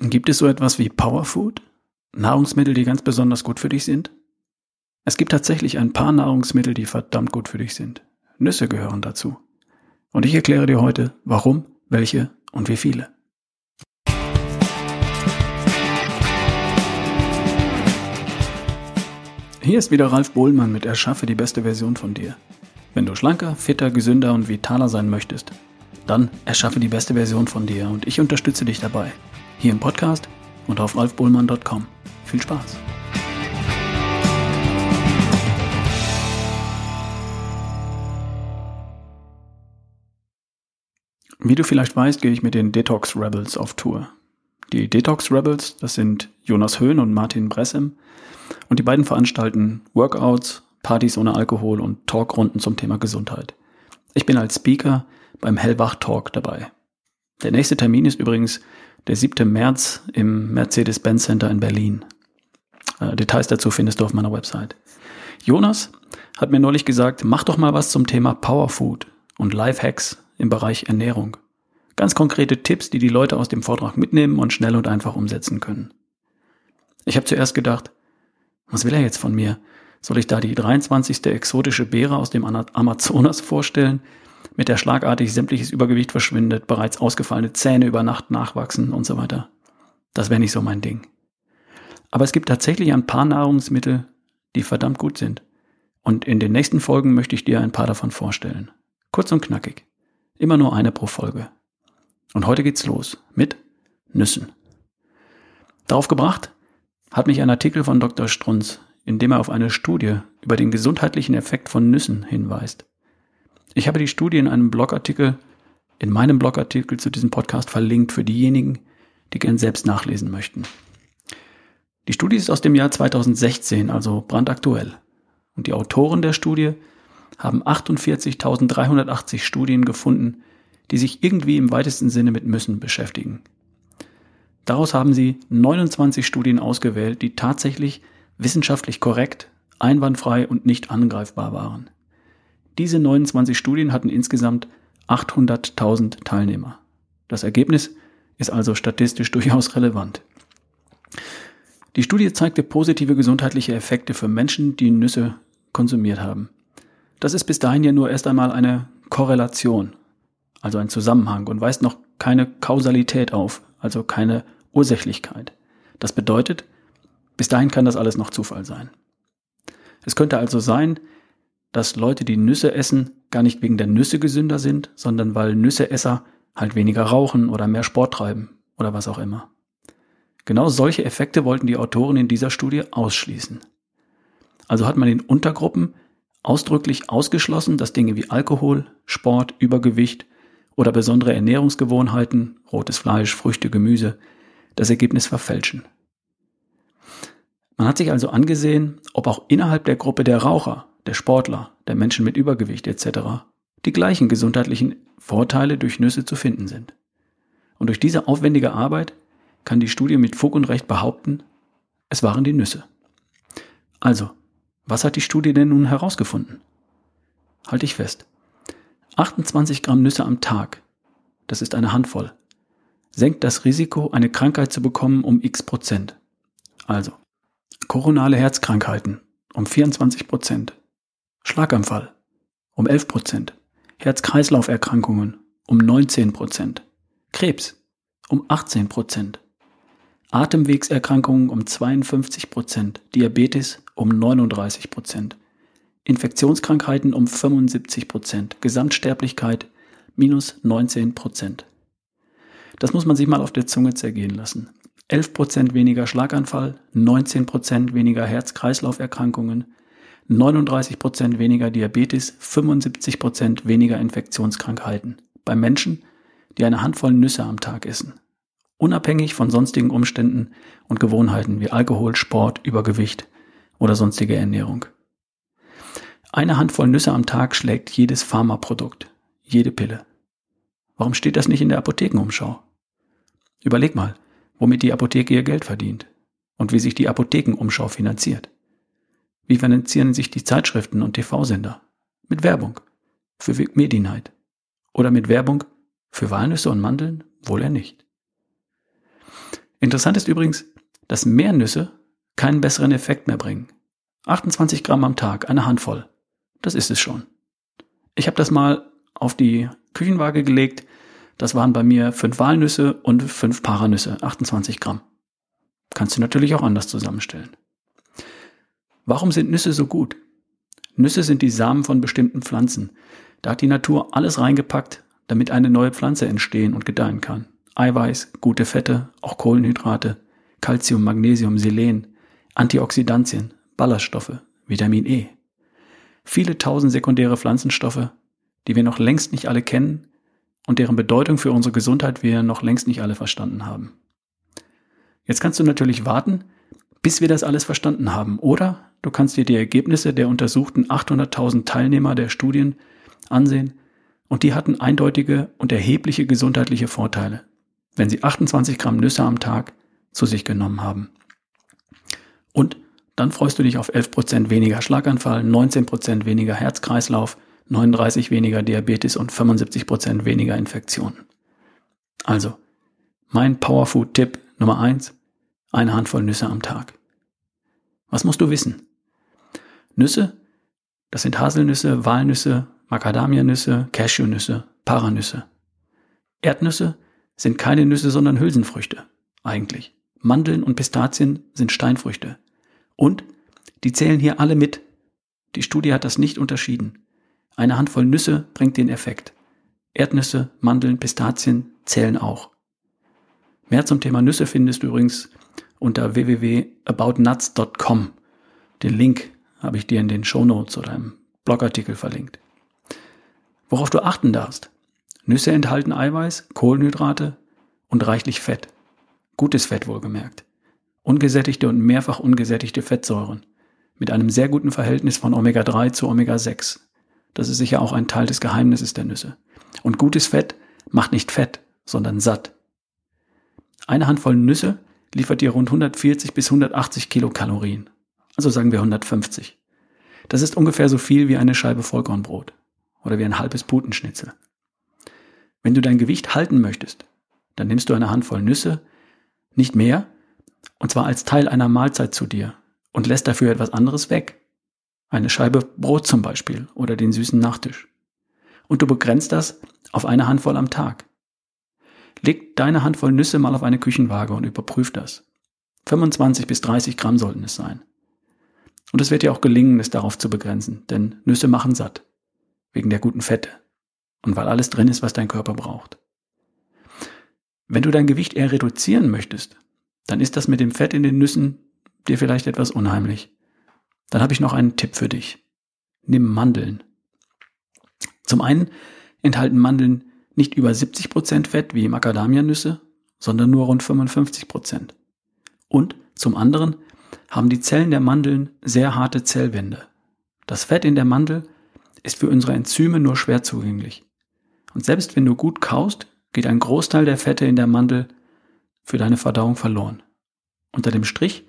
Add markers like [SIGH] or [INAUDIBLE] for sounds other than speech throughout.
Gibt es so etwas wie Powerfood? Nahrungsmittel, die ganz besonders gut für dich sind? Es gibt tatsächlich ein paar Nahrungsmittel, die verdammt gut für dich sind. Nüsse gehören dazu. Und ich erkläre dir heute, warum, welche und wie viele. Hier ist wieder Ralf Bohlmann mit Erschaffe die beste Version von dir. Wenn du schlanker, fitter, gesünder und vitaler sein möchtest, dann erschaffe die beste Version von dir und ich unterstütze dich dabei. Hier im Podcast und auf ralfbohlmann.com. Viel Spaß! Wie du vielleicht weißt, gehe ich mit den Detox Rebels auf Tour. Die Detox Rebels, das sind Jonas Höhn und Martin Bressem, und die beiden veranstalten Workouts, Partys ohne Alkohol und Talkrunden zum Thema Gesundheit. Ich bin als Speaker beim Hellwach Talk dabei. Der nächste Termin ist übrigens der 7. März im Mercedes-Benz Center in Berlin. Äh, Details dazu findest du auf meiner Website. Jonas hat mir neulich gesagt, mach doch mal was zum Thema Powerfood und Lifehacks im Bereich Ernährung. Ganz konkrete Tipps, die die Leute aus dem Vortrag mitnehmen und schnell und einfach umsetzen können. Ich habe zuerst gedacht, was will er jetzt von mir? Soll ich da die 23. exotische Beere aus dem Amazonas vorstellen, mit der schlagartig sämtliches Übergewicht verschwindet, bereits ausgefallene Zähne über Nacht nachwachsen und so weiter? Das wäre nicht so mein Ding. Aber es gibt tatsächlich ein paar Nahrungsmittel, die verdammt gut sind. Und in den nächsten Folgen möchte ich dir ein paar davon vorstellen. Kurz und knackig. Immer nur eine pro Folge. Und heute geht's los mit Nüssen. Darauf gebracht hat mich ein Artikel von Dr. Strunz, in dem er auf eine Studie über den gesundheitlichen Effekt von Nüssen hinweist. Ich habe die Studie in einem Blogartikel, in meinem Blogartikel zu diesem Podcast verlinkt für diejenigen, die gern selbst nachlesen möchten. Die Studie ist aus dem Jahr 2016, also brandaktuell. Und die Autoren der Studie haben 48.380 Studien gefunden, die sich irgendwie im weitesten Sinne mit Müssen beschäftigen. Daraus haben sie 29 Studien ausgewählt, die tatsächlich wissenschaftlich korrekt, einwandfrei und nicht angreifbar waren. Diese 29 Studien hatten insgesamt 800.000 Teilnehmer. Das Ergebnis ist also statistisch [LAUGHS] durchaus relevant. Die Studie zeigte positive gesundheitliche Effekte für Menschen, die Nüsse konsumiert haben. Das ist bis dahin ja nur erst einmal eine Korrelation, also ein Zusammenhang und weist noch keine Kausalität auf, also keine Ursächlichkeit. Das bedeutet, bis dahin kann das alles noch Zufall sein. Es könnte also sein, dass Leute, die Nüsse essen, gar nicht wegen der Nüsse gesünder sind, sondern weil Nüsseesser halt weniger rauchen oder mehr Sport treiben oder was auch immer. Genau solche Effekte wollten die Autoren in dieser Studie ausschließen. Also hat man in Untergruppen ausdrücklich ausgeschlossen, dass Dinge wie Alkohol, Sport, Übergewicht oder besondere Ernährungsgewohnheiten, rotes Fleisch, Früchte, Gemüse, das Ergebnis verfälschen. Man hat sich also angesehen, ob auch innerhalb der Gruppe der Raucher, der Sportler, der Menschen mit Übergewicht etc. die gleichen gesundheitlichen Vorteile durch Nüsse zu finden sind. Und durch diese aufwendige Arbeit kann die Studie mit Fug und Recht behaupten, es waren die Nüsse. Also, was hat die Studie denn nun herausgefunden? Halte ich fest. 28 Gramm Nüsse am Tag, das ist eine Handvoll, senkt das Risiko, eine Krankheit zu bekommen, um x Prozent. Also, koronale Herzkrankheiten um 24 Prozent, Schlaganfall um 11 Prozent, Herz-Kreislauf-Erkrankungen um 19 Prozent, Krebs um 18 Prozent, Atemwegserkrankungen um 52 Prozent, Diabetes um 39 Prozent, Infektionskrankheiten um 75 Prozent, Gesamtsterblichkeit minus 19 Prozent. Das muss man sich mal auf der Zunge zergehen lassen. 11% weniger Schlaganfall, 19% weniger Herz-Kreislauf-Erkrankungen, 39% weniger Diabetes, 75% weniger Infektionskrankheiten bei Menschen, die eine Handvoll Nüsse am Tag essen. Unabhängig von sonstigen Umständen und Gewohnheiten wie Alkohol, Sport, Übergewicht oder sonstige Ernährung. Eine Handvoll Nüsse am Tag schlägt jedes Pharmaprodukt, jede Pille. Warum steht das nicht in der Apothekenumschau? Überleg mal, womit die Apotheke ihr Geld verdient und wie sich die Apothekenumschau finanziert. Wie finanzieren sich die Zeitschriften und TV-Sender? Mit Werbung für Medinheit oder mit Werbung für Walnüsse und Mandeln? Wohl eher nicht. Interessant ist übrigens, dass mehr Nüsse keinen besseren Effekt mehr bringen. 28 Gramm am Tag, eine Handvoll. Das ist es schon. Ich habe das mal auf die Küchenwaage gelegt. Das waren bei mir fünf Walnüsse und fünf Paranüsse, 28 Gramm. Kannst du natürlich auch anders zusammenstellen. Warum sind Nüsse so gut? Nüsse sind die Samen von bestimmten Pflanzen. Da hat die Natur alles reingepackt, damit eine neue Pflanze entstehen und gedeihen kann. Eiweiß, gute Fette, auch Kohlenhydrate, Calcium, Magnesium, Selen, Antioxidantien, Ballaststoffe, Vitamin E. Viele tausend sekundäre Pflanzenstoffe, die wir noch längst nicht alle kennen und deren Bedeutung für unsere Gesundheit wir noch längst nicht alle verstanden haben. Jetzt kannst du natürlich warten, bis wir das alles verstanden haben, oder du kannst dir die Ergebnisse der untersuchten 800.000 Teilnehmer der Studien ansehen und die hatten eindeutige und erhebliche gesundheitliche Vorteile wenn sie 28 Gramm Nüsse am Tag zu sich genommen haben. Und dann freust du dich auf 11 Prozent weniger Schlaganfall, 19 Prozent weniger Herzkreislauf, 39% weniger Diabetes und 75 Prozent weniger Infektionen. Also, mein Powerfood-Tipp Nummer eins: eine Handvoll Nüsse am Tag. Was musst du wissen? Nüsse, das sind Haselnüsse, Walnüsse, Macadamianüsse, Cashewnüsse, Paranüsse. Erdnüsse sind keine Nüsse, sondern Hülsenfrüchte. Eigentlich. Mandeln und Pistazien sind Steinfrüchte. Und die zählen hier alle mit. Die Studie hat das nicht unterschieden. Eine Handvoll Nüsse bringt den Effekt. Erdnüsse, Mandeln, Pistazien zählen auch. Mehr zum Thema Nüsse findest du übrigens unter www.aboutnuts.com. Den Link habe ich dir in den Show Notes oder im Blogartikel verlinkt. Worauf du achten darfst. Nüsse enthalten Eiweiß, Kohlenhydrate und reichlich Fett. Gutes Fett wohlgemerkt. Ungesättigte und mehrfach ungesättigte Fettsäuren. Mit einem sehr guten Verhältnis von Omega-3 zu Omega-6. Das ist sicher auch ein Teil des Geheimnisses der Nüsse. Und gutes Fett macht nicht fett, sondern satt. Eine Handvoll Nüsse liefert dir rund 140 bis 180 Kilokalorien. Also sagen wir 150. Das ist ungefähr so viel wie eine Scheibe Vollkornbrot oder wie ein halbes Putenschnitzel. Wenn du dein Gewicht halten möchtest, dann nimmst du eine Handvoll Nüsse, nicht mehr, und zwar als Teil einer Mahlzeit zu dir und lässt dafür etwas anderes weg. Eine Scheibe Brot zum Beispiel oder den süßen Nachtisch. Und du begrenzt das auf eine Handvoll am Tag. Leg deine Handvoll Nüsse mal auf eine Küchenwaage und überprüf das. 25 bis 30 Gramm sollten es sein. Und es wird dir auch gelingen, es darauf zu begrenzen, denn Nüsse machen satt. Wegen der guten Fette und weil alles drin ist, was dein Körper braucht. Wenn du dein Gewicht eher reduzieren möchtest, dann ist das mit dem Fett in den Nüssen dir vielleicht etwas unheimlich. Dann habe ich noch einen Tipp für dich. Nimm Mandeln. Zum einen enthalten Mandeln nicht über 70% Fett wie Macadamianüsse, sondern nur rund 55%. Und zum anderen haben die Zellen der Mandeln sehr harte Zellwände. Das Fett in der Mandel ist für unsere Enzyme nur schwer zugänglich. Und selbst wenn du gut kaust, geht ein Großteil der Fette in der Mandel für deine Verdauung verloren. Unter dem Strich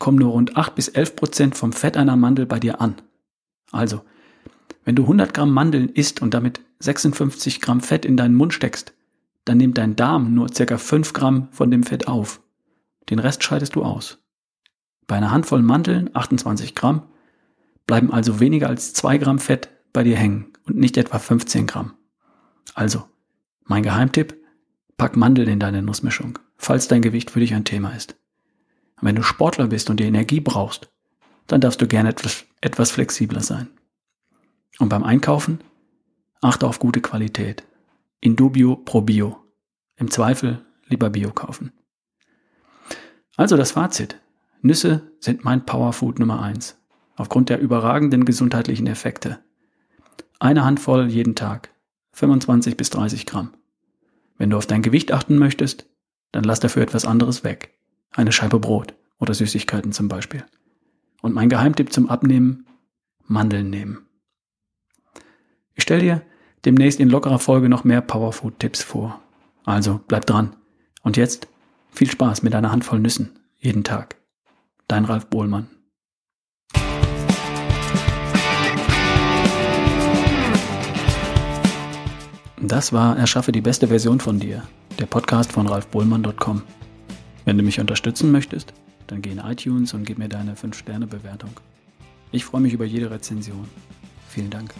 kommen nur rund 8 bis 11 Prozent vom Fett einer Mandel bei dir an. Also, wenn du 100 Gramm Mandeln isst und damit 56 Gramm Fett in deinen Mund steckst, dann nimmt dein Darm nur circa 5 Gramm von dem Fett auf. Den Rest scheidest du aus. Bei einer Handvoll Mandeln, 28 Gramm, bleiben also weniger als 2 Gramm Fett bei dir hängen und nicht etwa 15 Gramm. Also, mein Geheimtipp, pack Mandeln in deine Nussmischung, falls dein Gewicht für dich ein Thema ist. Und wenn du Sportler bist und die Energie brauchst, dann darfst du gerne etwas, etwas flexibler sein. Und beim Einkaufen, achte auf gute Qualität. In dubio pro bio. Im Zweifel lieber Bio kaufen. Also das Fazit. Nüsse sind mein Powerfood Nummer eins. Aufgrund der überragenden gesundheitlichen Effekte. Eine Handvoll jeden Tag. 25 bis 30 Gramm. Wenn du auf dein Gewicht achten möchtest, dann lass dafür etwas anderes weg. Eine Scheibe Brot oder Süßigkeiten zum Beispiel. Und mein Geheimtipp zum Abnehmen, Mandeln nehmen. Ich stelle dir demnächst in lockerer Folge noch mehr Powerfood-Tipps vor. Also bleib dran. Und jetzt viel Spaß mit einer Handvoll Nüssen jeden Tag. Dein Ralf Bohlmann. Das war Erschaffe die beste Version von dir, der Podcast von ralfbohlmann.com. Wenn du mich unterstützen möchtest, dann geh in iTunes und gib mir deine 5-Sterne-Bewertung. Ich freue mich über jede Rezension. Vielen Dank.